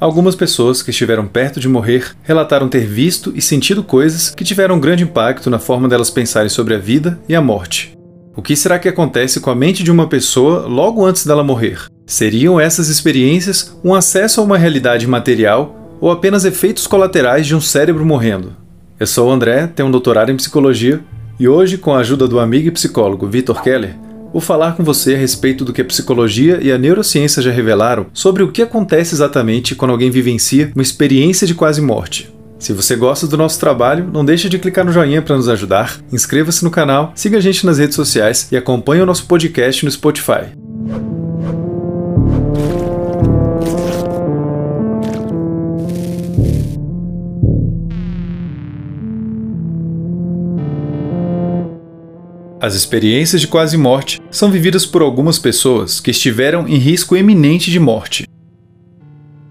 Algumas pessoas que estiveram perto de morrer relataram ter visto e sentido coisas que tiveram um grande impacto na forma delas pensarem sobre a vida e a morte. O que será que acontece com a mente de uma pessoa logo antes dela morrer? Seriam essas experiências um acesso a uma realidade material ou apenas efeitos colaterais de um cérebro morrendo? Eu sou o André, tenho um doutorado em psicologia e hoje, com a ajuda do amigo e psicólogo Vitor Keller, vou falar com você a respeito do que a psicologia e a neurociência já revelaram sobre o que acontece exatamente quando alguém vivencia uma experiência de quase morte. Se você gosta do nosso trabalho, não deixe de clicar no joinha para nos ajudar, inscreva-se no canal, siga a gente nas redes sociais e acompanhe o nosso podcast no Spotify. As experiências de quase morte são vividas por algumas pessoas que estiveram em risco eminente de morte.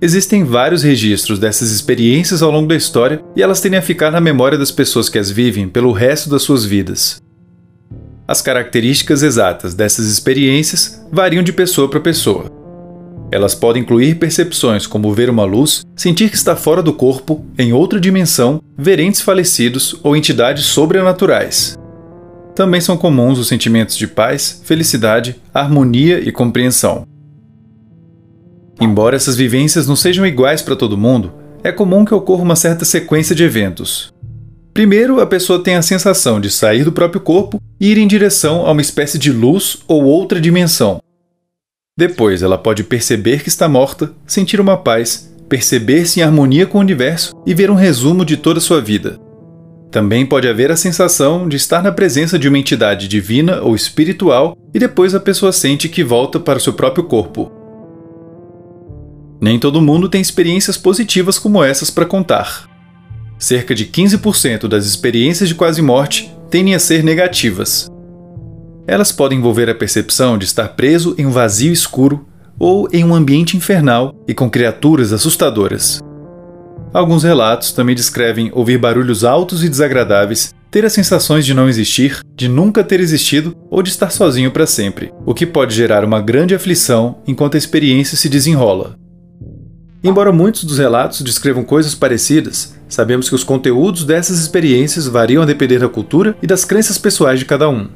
Existem vários registros dessas experiências ao longo da história e elas tendem a ficar na memória das pessoas que as vivem pelo resto das suas vidas. As características exatas dessas experiências variam de pessoa para pessoa. Elas podem incluir percepções como ver uma luz, sentir que está fora do corpo, em outra dimensão, ver entes falecidos ou entidades sobrenaturais. Também são comuns os sentimentos de paz, felicidade, harmonia e compreensão. Embora essas vivências não sejam iguais para todo mundo, é comum que ocorra uma certa sequência de eventos. Primeiro, a pessoa tem a sensação de sair do próprio corpo e ir em direção a uma espécie de luz ou outra dimensão. Depois, ela pode perceber que está morta, sentir uma paz, perceber-se em harmonia com o universo e ver um resumo de toda a sua vida. Também pode haver a sensação de estar na presença de uma entidade divina ou espiritual e depois a pessoa sente que volta para seu próprio corpo. Nem todo mundo tem experiências positivas como essas para contar. Cerca de 15% das experiências de quase morte tendem a ser negativas. Elas podem envolver a percepção de estar preso em um vazio escuro ou em um ambiente infernal e com criaturas assustadoras. Alguns relatos também descrevem ouvir barulhos altos e desagradáveis, ter as sensações de não existir, de nunca ter existido ou de estar sozinho para sempre, o que pode gerar uma grande aflição enquanto a experiência se desenrola. Embora muitos dos relatos descrevam coisas parecidas, sabemos que os conteúdos dessas experiências variam a depender da cultura e das crenças pessoais de cada um.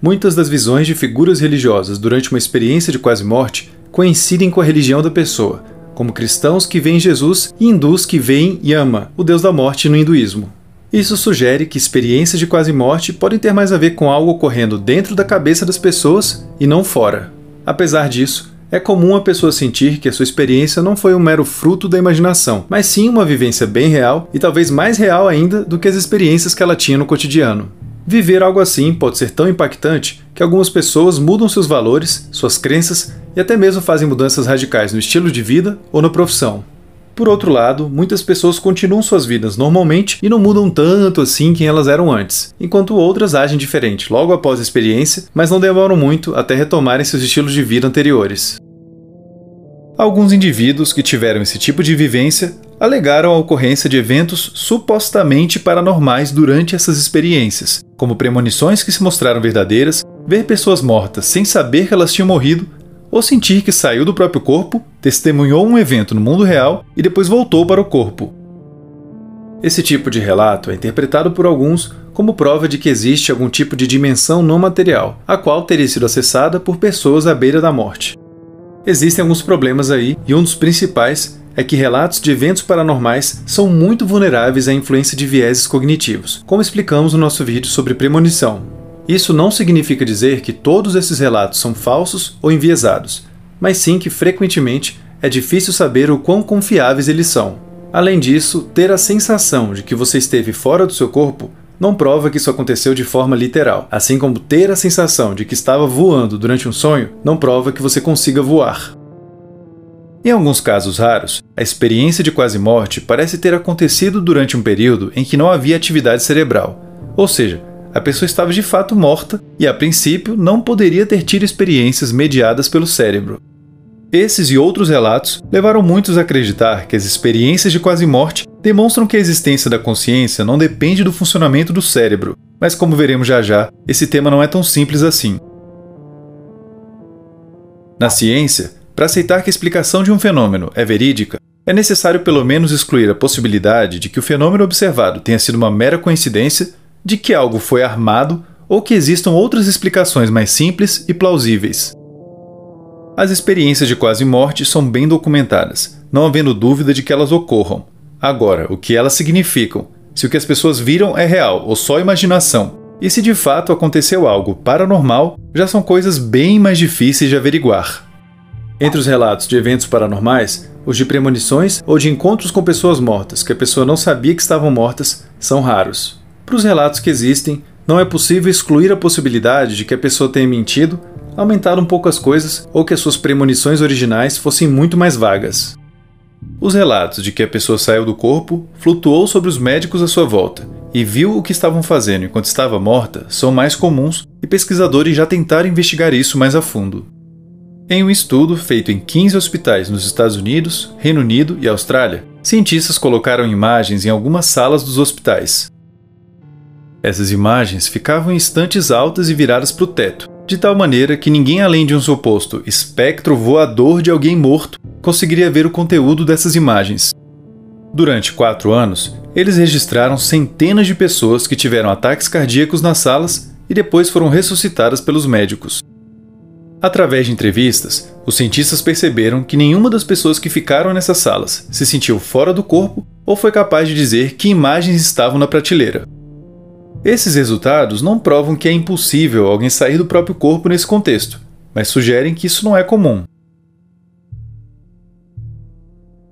Muitas das visões de figuras religiosas durante uma experiência de quase morte coincidem com a religião da pessoa, como cristãos que veem Jesus e hindus que veem Yama, o deus da morte no hinduísmo. Isso sugere que experiências de quase morte podem ter mais a ver com algo ocorrendo dentro da cabeça das pessoas e não fora. Apesar disso, é comum a pessoa sentir que a sua experiência não foi um mero fruto da imaginação, mas sim uma vivência bem real e talvez mais real ainda do que as experiências que ela tinha no cotidiano. Viver algo assim pode ser tão impactante que algumas pessoas mudam seus valores, suas crenças e até mesmo fazem mudanças radicais no estilo de vida ou na profissão. Por outro lado, muitas pessoas continuam suas vidas normalmente e não mudam tanto assim quem elas eram antes, enquanto outras agem diferente logo após a experiência, mas não demoram muito até retomarem seus estilos de vida anteriores. Alguns indivíduos que tiveram esse tipo de vivência alegaram a ocorrência de eventos supostamente paranormais durante essas experiências, como premonições que se mostraram verdadeiras, ver pessoas mortas sem saber que elas tinham morrido, ou sentir que saiu do próprio corpo, testemunhou um evento no mundo real e depois voltou para o corpo. Esse tipo de relato é interpretado por alguns como prova de que existe algum tipo de dimensão não material, a qual teria sido acessada por pessoas à beira da morte. Existem alguns problemas aí, e um dos principais é que relatos de eventos paranormais são muito vulneráveis à influência de vieses cognitivos, como explicamos no nosso vídeo sobre premonição. Isso não significa dizer que todos esses relatos são falsos ou enviesados, mas sim que frequentemente é difícil saber o quão confiáveis eles são. Além disso, ter a sensação de que você esteve fora do seu corpo não prova que isso aconteceu de forma literal, assim como ter a sensação de que estava voando durante um sonho não prova que você consiga voar. Em alguns casos raros, a experiência de quase morte parece ter acontecido durante um período em que não havia atividade cerebral, ou seja, a pessoa estava de fato morta e, a princípio, não poderia ter tido experiências mediadas pelo cérebro. Esses e outros relatos levaram muitos a acreditar que as experiências de quase morte demonstram que a existência da consciência não depende do funcionamento do cérebro, mas como veremos já já, esse tema não é tão simples assim. Na ciência, para aceitar que a explicação de um fenômeno é verídica, é necessário pelo menos excluir a possibilidade de que o fenômeno observado tenha sido uma mera coincidência, de que algo foi armado ou que existam outras explicações mais simples e plausíveis. As experiências de quase morte são bem documentadas, não havendo dúvida de que elas ocorram. Agora, o que elas significam, se o que as pessoas viram é real ou só imaginação, e se de fato aconteceu algo paranormal, já são coisas bem mais difíceis de averiguar. Entre os relatos de eventos paranormais, os de premonições ou de encontros com pessoas mortas que a pessoa não sabia que estavam mortas são raros. Para os relatos que existem, não é possível excluir a possibilidade de que a pessoa tenha mentido, aumentado um pouco as coisas ou que as suas premonições originais fossem muito mais vagas. Os relatos de que a pessoa saiu do corpo, flutuou sobre os médicos à sua volta e viu o que estavam fazendo enquanto estava morta são mais comuns e pesquisadores já tentaram investigar isso mais a fundo. Em um estudo feito em 15 hospitais nos Estados Unidos, Reino Unido e Austrália, cientistas colocaram imagens em algumas salas dos hospitais. Essas imagens ficavam em estantes altas e viradas para o teto, de tal maneira que ninguém além de um suposto espectro voador de alguém morto conseguiria ver o conteúdo dessas imagens. Durante quatro anos, eles registraram centenas de pessoas que tiveram ataques cardíacos nas salas e depois foram ressuscitadas pelos médicos. Através de entrevistas, os cientistas perceberam que nenhuma das pessoas que ficaram nessas salas se sentiu fora do corpo ou foi capaz de dizer que imagens estavam na prateleira. Esses resultados não provam que é impossível alguém sair do próprio corpo nesse contexto, mas sugerem que isso não é comum.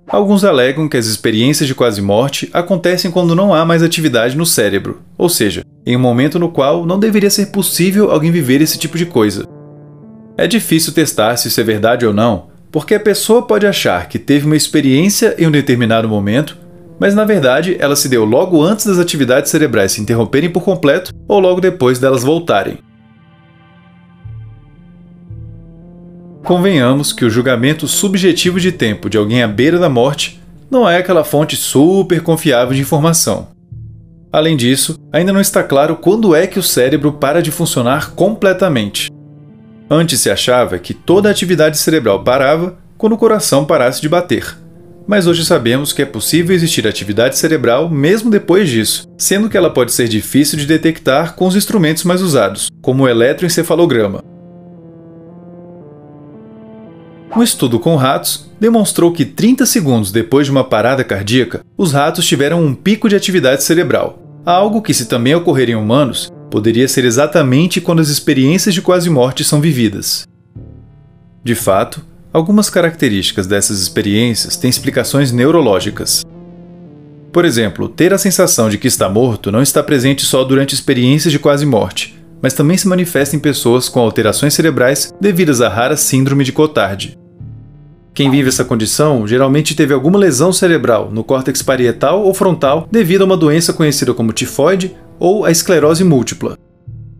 Alguns alegam que as experiências de quase morte acontecem quando não há mais atividade no cérebro, ou seja, em um momento no qual não deveria ser possível alguém viver esse tipo de coisa. É difícil testar se isso é verdade ou não, porque a pessoa pode achar que teve uma experiência em um determinado momento mas na verdade ela se deu logo antes das atividades cerebrais se interromperem por completo ou logo depois delas voltarem. Convenhamos que o julgamento subjetivo de tempo de alguém à beira da morte não é aquela fonte super confiável de informação. Além disso, ainda não está claro quando é que o cérebro para de funcionar completamente. Antes se achava que toda a atividade cerebral parava quando o coração parasse de bater mas hoje sabemos que é possível existir atividade cerebral mesmo depois disso, sendo que ela pode ser difícil de detectar com os instrumentos mais usados, como o eletroencefalograma. Um estudo com ratos demonstrou que 30 segundos depois de uma parada cardíaca, os ratos tiveram um pico de atividade cerebral, algo que, se também ocorrer em humanos, poderia ser exatamente quando as experiências de quase morte são vividas. De fato, Algumas características dessas experiências têm explicações neurológicas. Por exemplo, ter a sensação de que está morto não está presente só durante experiências de quase morte, mas também se manifesta em pessoas com alterações cerebrais devidas à rara síndrome de Cotard. Quem vive essa condição geralmente teve alguma lesão cerebral no córtex parietal ou frontal devido a uma doença conhecida como tifoide ou a esclerose múltipla.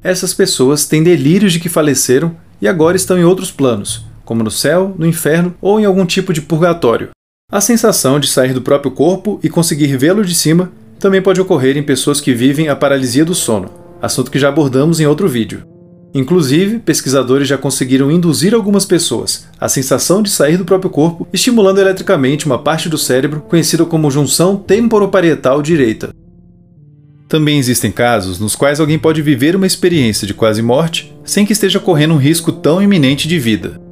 Essas pessoas têm delírios de que faleceram e agora estão em outros planos, como no céu, no inferno ou em algum tipo de purgatório. A sensação de sair do próprio corpo e conseguir vê-lo de cima também pode ocorrer em pessoas que vivem a paralisia do sono, assunto que já abordamos em outro vídeo. Inclusive, pesquisadores já conseguiram induzir algumas pessoas à sensação de sair do próprio corpo, estimulando eletricamente uma parte do cérebro conhecida como junção temporoparietal direita. Também existem casos nos quais alguém pode viver uma experiência de quase morte sem que esteja correndo um risco tão iminente de vida.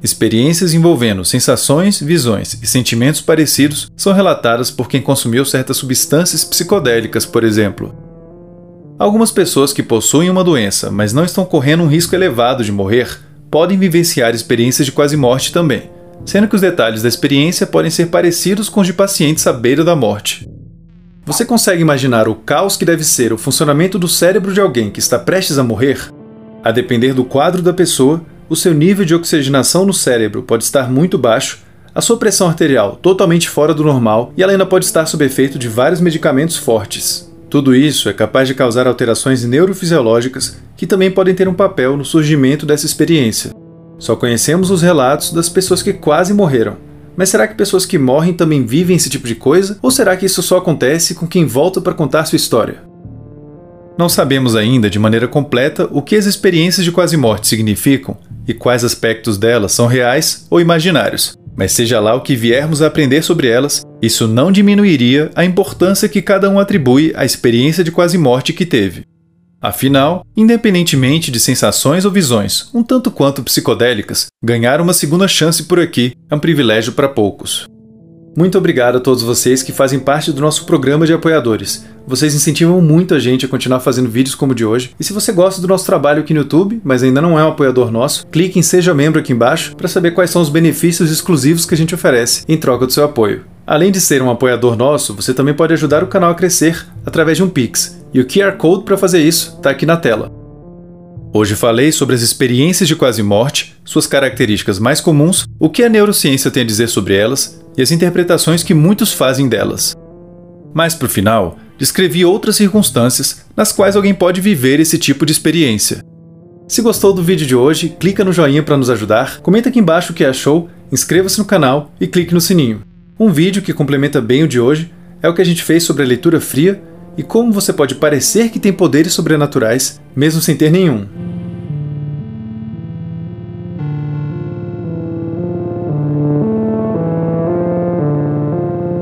Experiências envolvendo sensações, visões e sentimentos parecidos são relatadas por quem consumiu certas substâncias psicodélicas, por exemplo. Algumas pessoas que possuem uma doença, mas não estão correndo um risco elevado de morrer, podem vivenciar experiências de quase morte também, sendo que os detalhes da experiência podem ser parecidos com os de pacientes à beira da morte. Você consegue imaginar o caos que deve ser o funcionamento do cérebro de alguém que está prestes a morrer? A depender do quadro da pessoa, o seu nível de oxigenação no cérebro pode estar muito baixo, a sua pressão arterial totalmente fora do normal e ela ainda pode estar sob efeito de vários medicamentos fortes. Tudo isso é capaz de causar alterações neurofisiológicas que também podem ter um papel no surgimento dessa experiência. Só conhecemos os relatos das pessoas que quase morreram. Mas será que pessoas que morrem também vivem esse tipo de coisa? Ou será que isso só acontece com quem volta para contar sua história? Não sabemos ainda de maneira completa o que as experiências de quase morte significam e quais aspectos delas são reais ou imaginários, Mas seja lá o que viermos a aprender sobre elas, isso não diminuiria a importância que cada um atribui à experiência de quase morte que teve. Afinal, independentemente de sensações ou visões, um tanto quanto psicodélicas, ganhar uma segunda chance por aqui é um privilégio para poucos. Muito obrigado a todos vocês que fazem parte do nosso programa de apoiadores. Vocês incentivam muito a gente a continuar fazendo vídeos como o de hoje. E se você gosta do nosso trabalho aqui no YouTube, mas ainda não é um apoiador nosso, clique em Seja Membro aqui embaixo para saber quais são os benefícios exclusivos que a gente oferece em troca do seu apoio. Além de ser um apoiador nosso, você também pode ajudar o canal a crescer através de um Pix. E o QR Code para fazer isso está aqui na tela. Hoje falei sobre as experiências de quase morte, suas características mais comuns, o que a neurociência tem a dizer sobre elas e as interpretações que muitos fazem delas. Mais para o final, descrevi outras circunstâncias nas quais alguém pode viver esse tipo de experiência. Se gostou do vídeo de hoje, clica no joinha para nos ajudar, comenta aqui embaixo o que achou, inscreva-se no canal e clique no sininho. Um vídeo que complementa bem o de hoje é o que a gente fez sobre a leitura fria e como você pode parecer que tem poderes sobrenaturais mesmo sem ter nenhum.